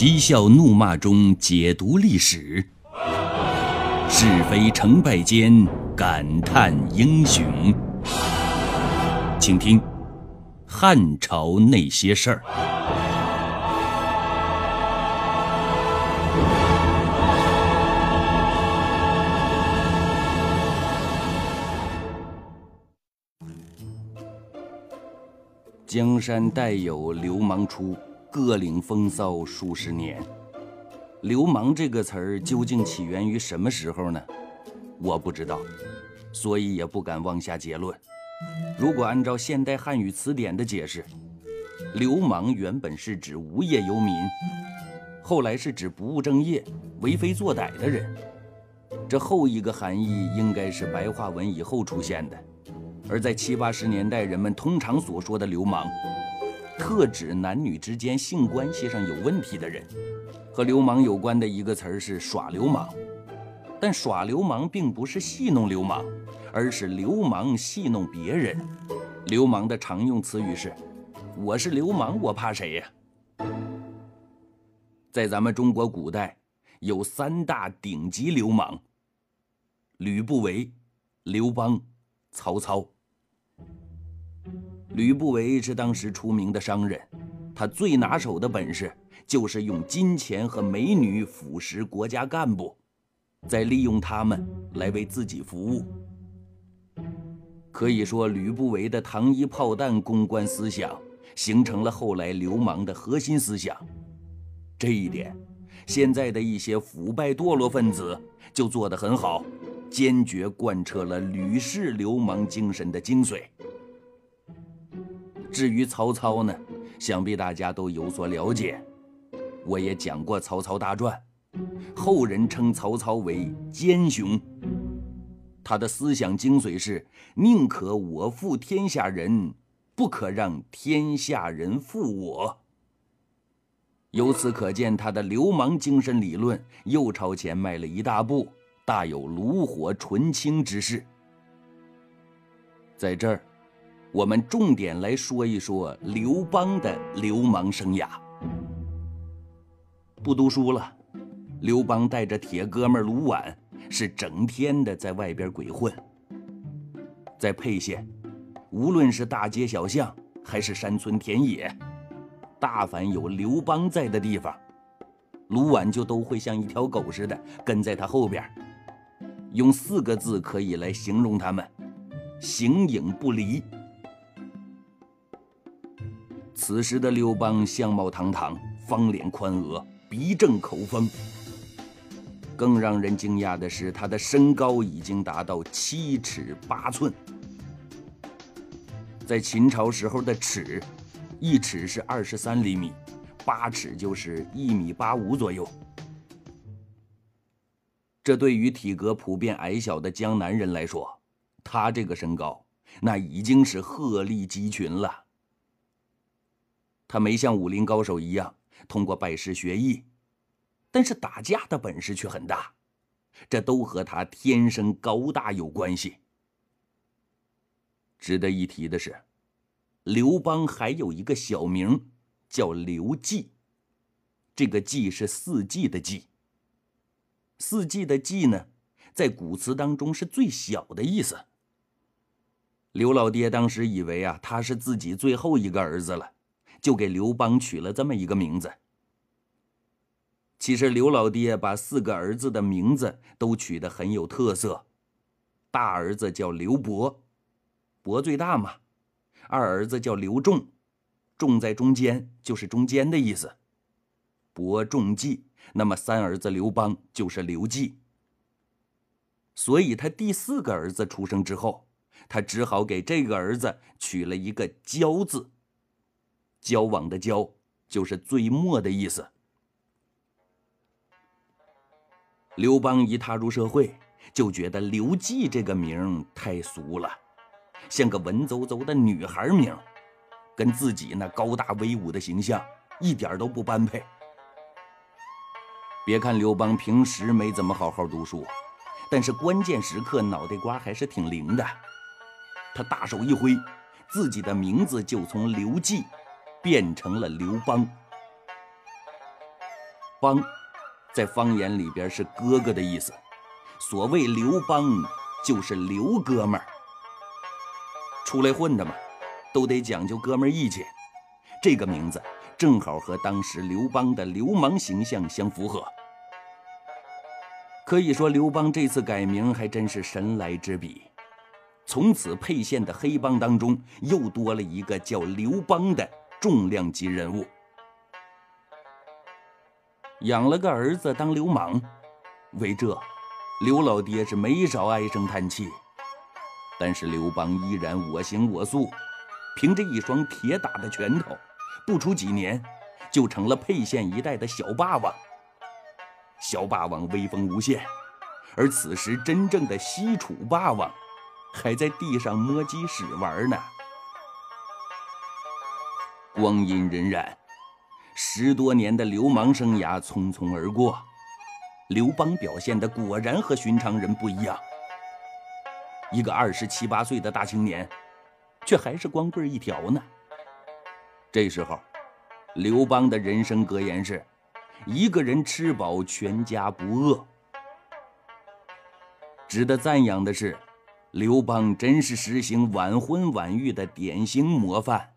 嬉笑怒骂中解读历史，是非成败间感叹英雄。请听《汉朝那些事儿》。江山代有流氓出，各领风骚数十年。流氓这个词儿究竟起源于什么时候呢？我不知道，所以也不敢妄下结论。如果按照现代汉语词典的解释，流氓原本是指无业游民，后来是指不务正业、为非作歹的人。这后一个含义应该是白话文以后出现的。而在七八十年代，人们通常所说的流氓，特指男女之间性关系上有问题的人。和流氓有关的一个词儿是耍流氓，但耍流氓并不是戏弄流氓，而是流氓戏弄别人。流氓的常用词语是：“我是流氓，我怕谁呀？”在咱们中国古代，有三大顶级流氓：吕不韦、刘邦、曹操。吕不韦是当时出名的商人，他最拿手的本事就是用金钱和美女腐蚀国家干部，再利用他们来为自己服务。可以说，吕不韦的糖衣炮弹公关思想，形成了后来流氓的核心思想。这一点，现在的一些腐败堕落分子就做得很好，坚决贯彻了吕氏流氓精神的精髓。至于曹操呢，想必大家都有所了解。我也讲过《曹操大传》，后人称曹操为奸雄。他的思想精髓是：宁可我负天下人，不可让天下人负我。由此可见，他的流氓精神理论又朝前迈了一大步，大有炉火纯青之势。在这儿。我们重点来说一说刘邦的流氓生涯。不读书了，刘邦带着铁哥们卢绾，是整天的在外边鬼混。在沛县，无论是大街小巷，还是山村田野，大凡有刘邦在的地方，卢绾就都会像一条狗似的跟在他后边。用四个字可以来形容他们：形影不离。此时的刘邦相貌堂堂，方脸宽额，鼻正口丰。更让人惊讶的是，他的身高已经达到七尺八寸。在秦朝时候的尺，一尺是二十三厘米，八尺就是一米八五左右。这对于体格普遍矮小的江南人来说，他这个身高，那已经是鹤立鸡群了。他没像武林高手一样通过拜师学艺，但是打架的本事却很大，这都和他天生高大有关系。值得一提的是，刘邦还有一个小名叫刘季，这个“季”是四季的“季”。四季的“季”呢，在古词当中是最小的意思。刘老爹当时以为啊，他是自己最后一个儿子了。就给刘邦取了这么一个名字。其实刘老爹把四个儿子的名字都取得很有特色。大儿子叫刘伯，伯最大嘛。二儿子叫刘仲，仲在中间，就是中间的意思。伯仲季，那么三儿子刘邦就是刘季。所以他第四个儿子出生之后，他只好给这个儿子取了一个交字。交往的交，就是最末的意思。刘邦一踏入社会，就觉得刘季这个名太俗了，像个文绉绉的女孩名，跟自己那高大威武的形象一点都不般配。别看刘邦平时没怎么好好读书，但是关键时刻脑袋瓜还是挺灵的。他大手一挥，自己的名字就从刘季。变成了刘邦。帮，在方言里边是哥哥的意思。所谓刘邦，就是刘哥们儿。出来混的嘛，都得讲究哥们儿义气。这个名字正好和当时刘邦的流氓形象相符合。可以说，刘邦这次改名还真是神来之笔。从此，沛县的黑帮当中又多了一个叫刘邦的重量级人物。养了个儿子当流氓，为这，刘老爹是没少唉声叹气。但是刘邦依然我行我素，凭着一双铁打的拳头，不出几年，就成了沛县一带的小霸王。小霸王威风无限，而此时真正的西楚霸王。还在地上摸鸡屎玩呢。光阴荏苒，十多年的流氓生涯匆匆而过，刘邦表现的果然和寻常人不一样。一个二十七八岁的大青年，却还是光棍一条呢。这时候，刘邦的人生格言是：一个人吃饱，全家不饿。值得赞扬的是。刘邦真是实行晚婚晚育的典型模范。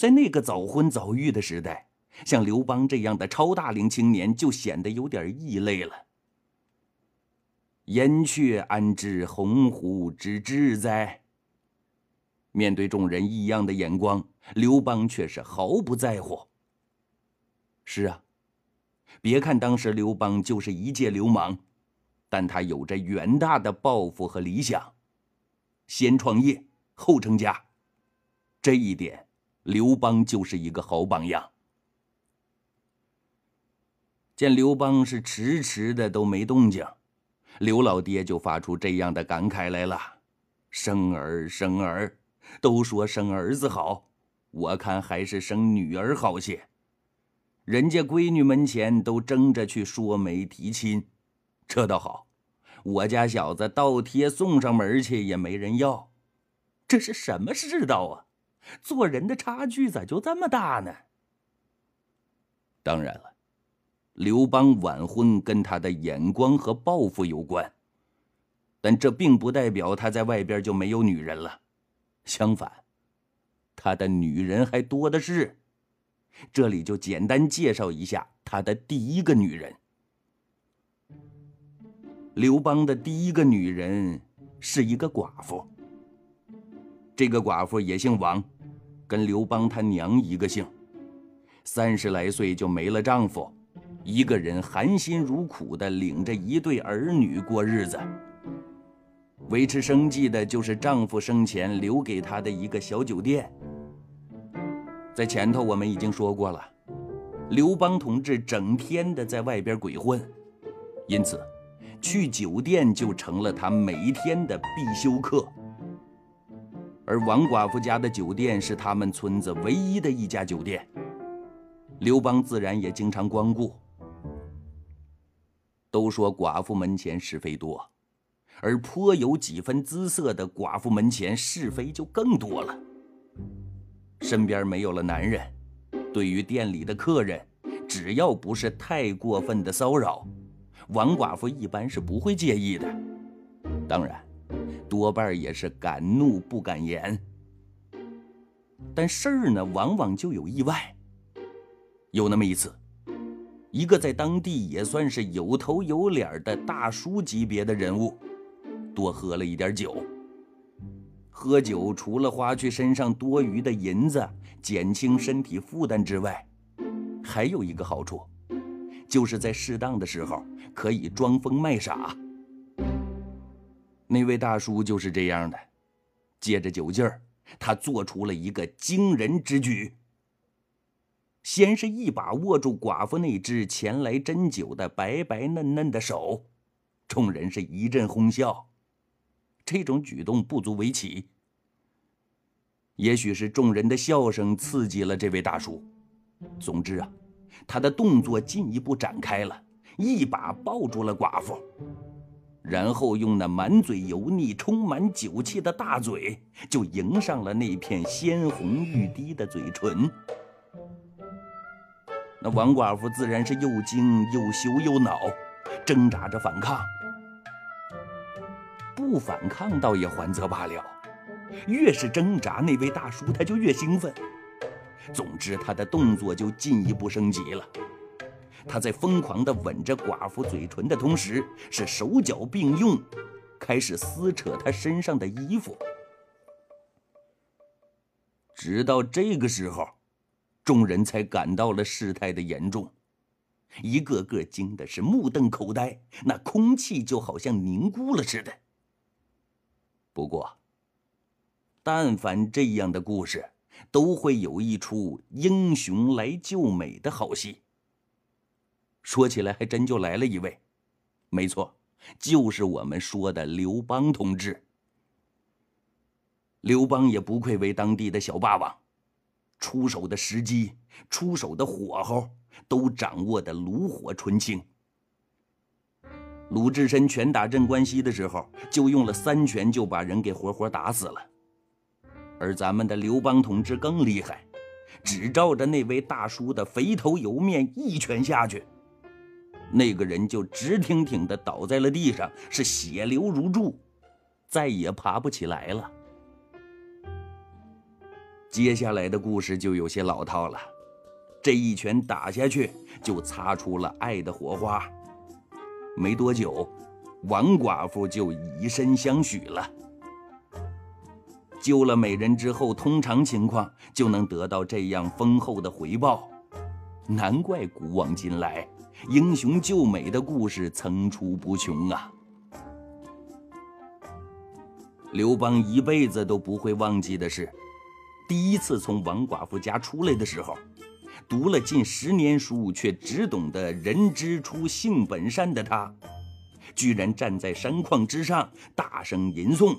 在那个早婚早育的时代，像刘邦这样的超大龄青年就显得有点异类了。燕雀安知鸿鹄之志哉？面对众人异样的眼光，刘邦却是毫不在乎。是啊，别看当时刘邦就是一介流氓。但他有着远大的抱负和理想，先创业后成家，这一点，刘邦就是一个好榜样。见刘邦是迟迟的都没动静，刘老爹就发出这样的感慨来了：“生儿生儿，都说生儿子好，我看还是生女儿好些。人家闺女门前都争着去说媒提亲。”这倒好，我家小子倒贴送上门去也没人要，这是什么世道啊？做人的差距咋就这么大呢？当然了，刘邦晚婚跟他的眼光和抱负有关，但这并不代表他在外边就没有女人了，相反，他的女人还多的是。这里就简单介绍一下他的第一个女人。刘邦的第一个女人是一个寡妇。这个寡妇也姓王，跟刘邦他娘一个姓。三十来岁就没了丈夫，一个人含辛茹苦的领着一对儿女过日子。维持生计的就是丈夫生前留给她的一个小酒店。在前头我们已经说过了，刘邦同志整天的在外边鬼混，因此。去酒店就成了他每一天的必修课，而王寡妇家的酒店是他们村子唯一的一家酒店，刘邦自然也经常光顾。都说寡妇门前是非多，而颇有几分姿色的寡妇门前是非就更多了。身边没有了男人，对于店里的客人，只要不是太过分的骚扰。王寡妇一般是不会介意的，当然，多半也是敢怒不敢言。但事儿呢，往往就有意外。有那么一次，一个在当地也算是有头有脸的大叔级别的人物，多喝了一点酒。喝酒除了花去身上多余的银子，减轻身体负担之外，还有一个好处。就是在适当的时候可以装疯卖傻。那位大叔就是这样的，借着酒劲儿，他做出了一个惊人之举。先是一把握住寡妇那只前来斟酒的白白嫩嫩的手，众人是一阵哄笑。这种举动不足为奇，也许是众人的笑声刺激了这位大叔。总之啊。他的动作进一步展开了，一把抱住了寡妇，然后用那满嘴油腻、充满酒气的大嘴，就迎上了那片鲜红欲滴的嘴唇。那王寡妇自然是又惊又羞又恼，挣扎着反抗。不反抗倒也还则罢了，越是挣扎，那位大叔他就越兴奋。总之，他的动作就进一步升级了。他在疯狂地吻着寡妇嘴唇的同时，是手脚并用，开始撕扯她身上的衣服。直到这个时候，众人才感到了事态的严重，一个个惊的是目瞪口呆，那空气就好像凝固了似的。不过，但凡这样的故事，都会有一出英雄来救美的好戏。说起来，还真就来了一位，没错，就是我们说的刘邦同志。刘邦也不愧为当地的小霸王，出手的时机、出手的火候都掌握的炉火纯青。鲁智深拳打镇关西的时候，就用了三拳就把人给活活打死了。而咱们的刘邦同志更厉害，只照着那位大叔的肥头油面一拳下去。那个人就直挺挺地倒在了地上，是血流如注，再也爬不起来了。接下来的故事就有些老套了，这一拳打下去就擦出了爱的火花。没多久，王寡妇就以身相许了。救了美人之后，通常情况就能得到这样丰厚的回报，难怪古往今来。英雄救美的故事层出不穷啊！刘邦一辈子都不会忘记的是，第一次从王寡妇家出来的时候，读了近十年书却只懂得人之初性本善的他，居然站在山框之上大声吟诵：“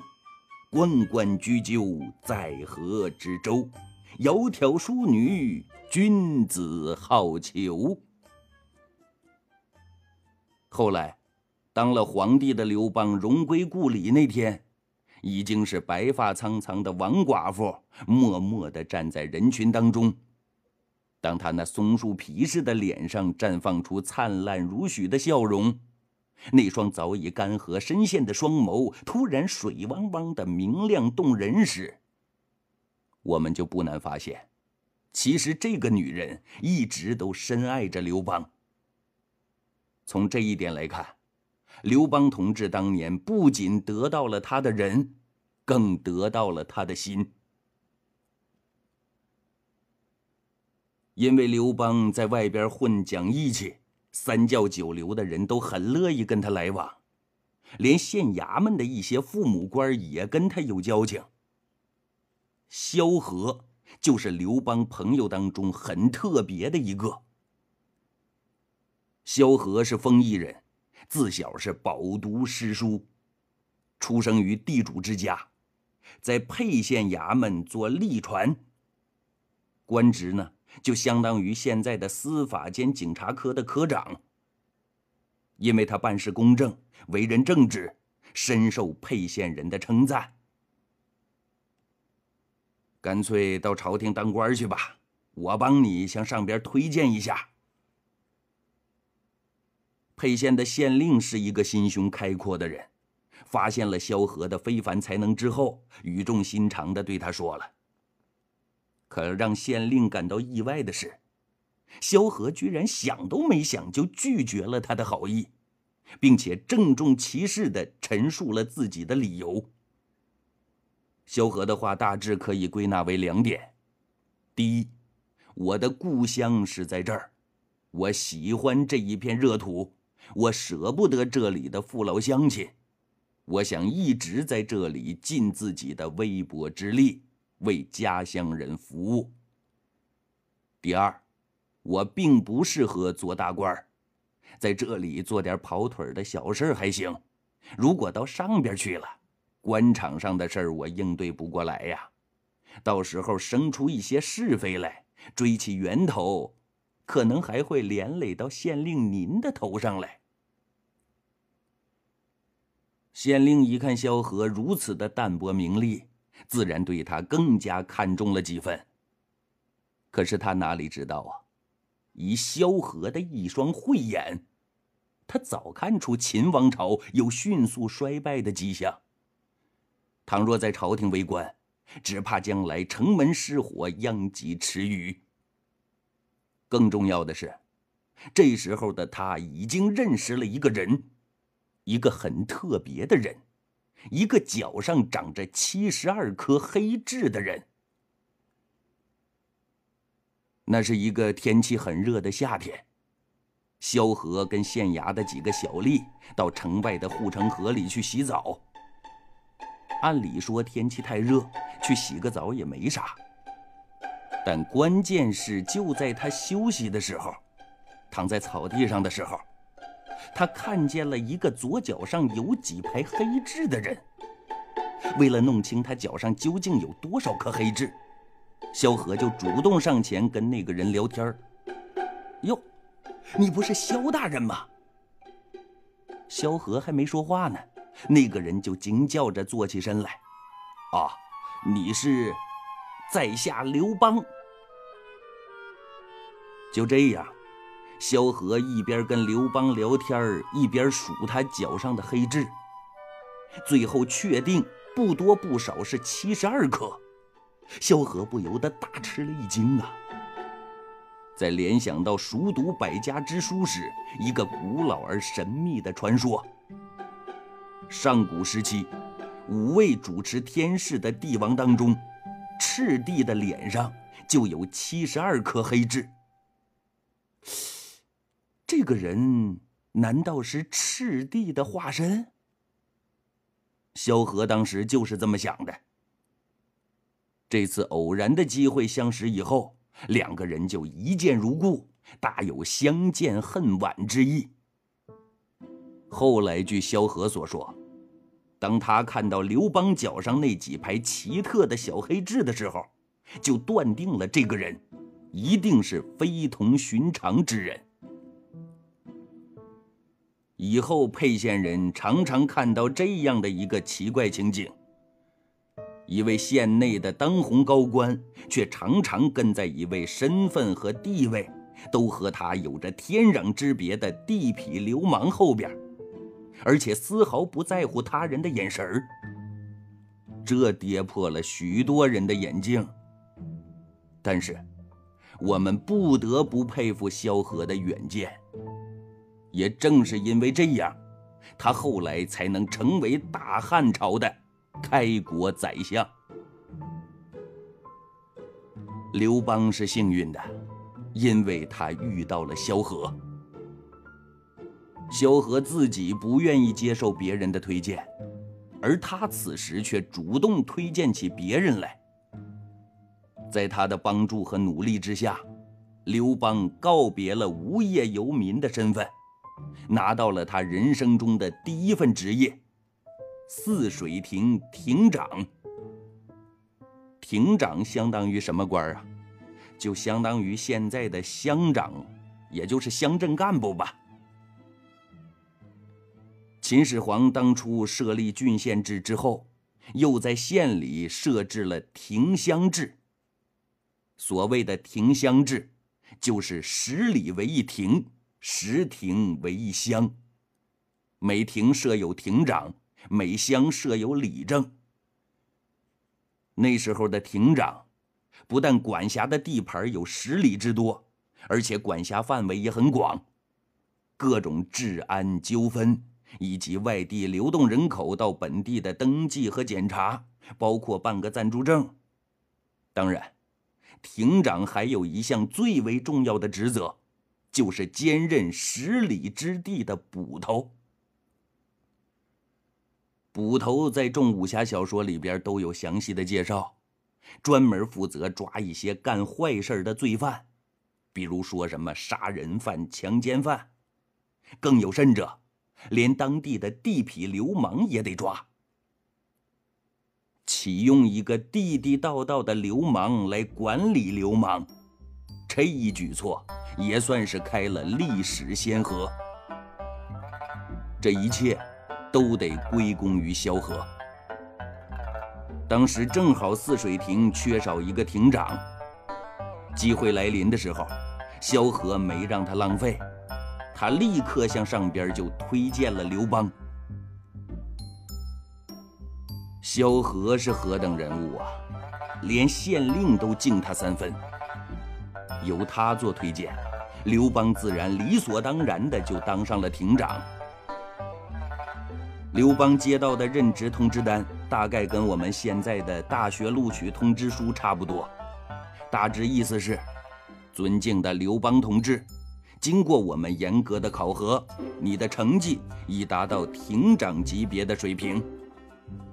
关关雎鸠，在河之洲。窈窕淑女，君子好逑。”后来，当了皇帝的刘邦荣归故里那天，已经是白发苍苍的王寡妇，默默地站在人群当中。当他那松树皮似的脸上绽放出灿烂如许的笑容，那双早已干涸深陷的双眸突然水汪汪的明亮动人时，我们就不难发现，其实这个女人一直都深爱着刘邦。从这一点来看，刘邦同志当年不仅得到了他的人，更得到了他的心。因为刘邦在外边混讲义气，三教九流的人都很乐意跟他来往，连县衙门的一些父母官也跟他有交情。萧何就是刘邦朋友当中很特别的一个。萧何是丰邑人，自小是饱读诗书，出生于地主之家，在沛县衙门做吏传。官职呢，就相当于现在的司法监警察科的科长。因为他办事公正，为人正直，深受沛县人的称赞。干脆到朝廷当官去吧，我帮你向上边推荐一下。沛县的县令是一个心胸开阔的人，发现了萧何的非凡才能之后，语重心长地对他说了。可让县令感到意外的是，萧何居然想都没想就拒绝了他的好意，并且郑重其事地陈述了自己的理由。萧何的话大致可以归纳为两点：第一，我的故乡是在这儿，我喜欢这一片热土。我舍不得这里的父老乡亲，我想一直在这里尽自己的微薄之力，为家乡人服务。第二，我并不适合做大官在这里做点跑腿的小事还行，如果到上边去了，官场上的事儿我应对不过来呀，到时候生出一些是非来，追起源头，可能还会连累到县令您的头上来。县令一看萧何如此的淡泊名利，自然对他更加看重了几分。可是他哪里知道啊，以萧何的一双慧眼，他早看出秦王朝有迅速衰败的迹象。倘若在朝廷为官，只怕将来城门失火，殃及池鱼。更重要的是，这时候的他已经认识了一个人，一个很特别的人，一个脚上长着七十二颗黑痣的人。那是一个天气很热的夏天，萧何跟县衙的几个小吏到城外的护城河里去洗澡。按理说天气太热，去洗个澡也没啥。但关键是就在他休息的时候，躺在草地上的时候，他看见了一个左脚上有几排黑痣的人。为了弄清他脚上究竟有多少颗黑痣。萧何就主动上前跟那个人聊天儿。哟，你不是萧大人吗？萧何还没说话呢，那个人就惊叫着坐起身来。啊，你是在下刘邦。就这样，萧何一边跟刘邦聊天一边数他脚上的黑痣，最后确定不多不少是七十二颗。萧何不由得大吃了一惊啊！在联想到熟读百家之书时，一个古老而神秘的传说：上古时期，五位主持天事的帝王当中，赤帝的脸上就有七十二颗黑痣。这个人难道是赤帝的化身？萧何当时就是这么想的。这次偶然的机会相识以后，两个人就一见如故，大有相见恨晚之意。后来据萧何所说，当他看到刘邦脚上那几排奇特的小黑痣的时候，就断定了这个人一定是非同寻常之人。以后沛县人常常看到这样的一个奇怪情景。一位县内的当红高官，却常常跟在一位身份和地位都和他有着天壤之别的地痞流氓后边，而且丝毫不在乎他人的眼神儿。这跌破了许多人的眼镜。但是，我们不得不佩服萧何的远见。也正是因为这样，他后来才能成为大汉朝的。开国宰相刘邦是幸运的，因为他遇到了萧何。萧何自己不愿意接受别人的推荐，而他此时却主动推荐起别人来。在他的帮助和努力之下，刘邦告别了无业游民的身份，拿到了他人生中的第一份职业。泗水亭亭长，亭长相当于什么官啊？就相当于现在的乡长，也就是乡镇干部吧。秦始皇当初设立郡县制之后，又在县里设置了亭乡制。所谓的亭乡制，就是十里为一亭，十亭为一乡，每亭设有亭长。每乡设有里正。那时候的亭长，不但管辖的地盘有十里之多，而且管辖范围也很广。各种治安纠纷以及外地流动人口到本地的登记和检查，包括办个暂住证。当然，亭长还有一项最为重要的职责，就是兼任十里之地的捕头。捕头在众武侠小说里边都有详细的介绍，专门负责抓一些干坏事的罪犯，比如说什么杀人犯、强奸犯，更有甚者，连当地的地痞流氓也得抓。启用一个地地道道的流氓来管理流氓，这一举措也算是开了历史先河。这一切。都得归功于萧何。当时正好泗水亭缺少一个亭长，机会来临的时候，萧何没让他浪费，他立刻向上边就推荐了刘邦。萧何是何等人物啊！连县令都敬他三分。由他做推荐，刘邦自然理所当然的就当上了亭长。刘邦接到的任职通知单，大概跟我们现在的大学录取通知书差不多，大致意思是：尊敬的刘邦同志，经过我们严格的考核，你的成绩已达到亭长级别的水平。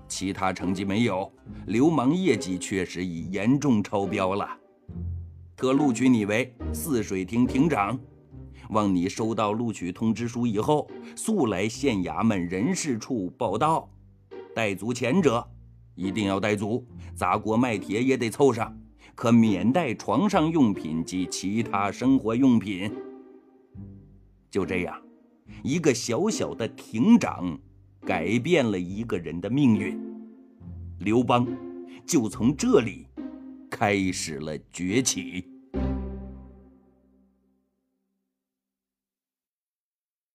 其他成绩没有，流氓业绩确实已严重超标了。特录取你为泗水亭亭长，望你收到录取通知书以后，速来县衙门人事处报到。带足钱者一定要带足，砸锅卖铁也得凑上，可免带床上用品及其他生活用品。就这样，一个小小的亭长。改变了一个人的命运，刘邦就从这里开始了崛起。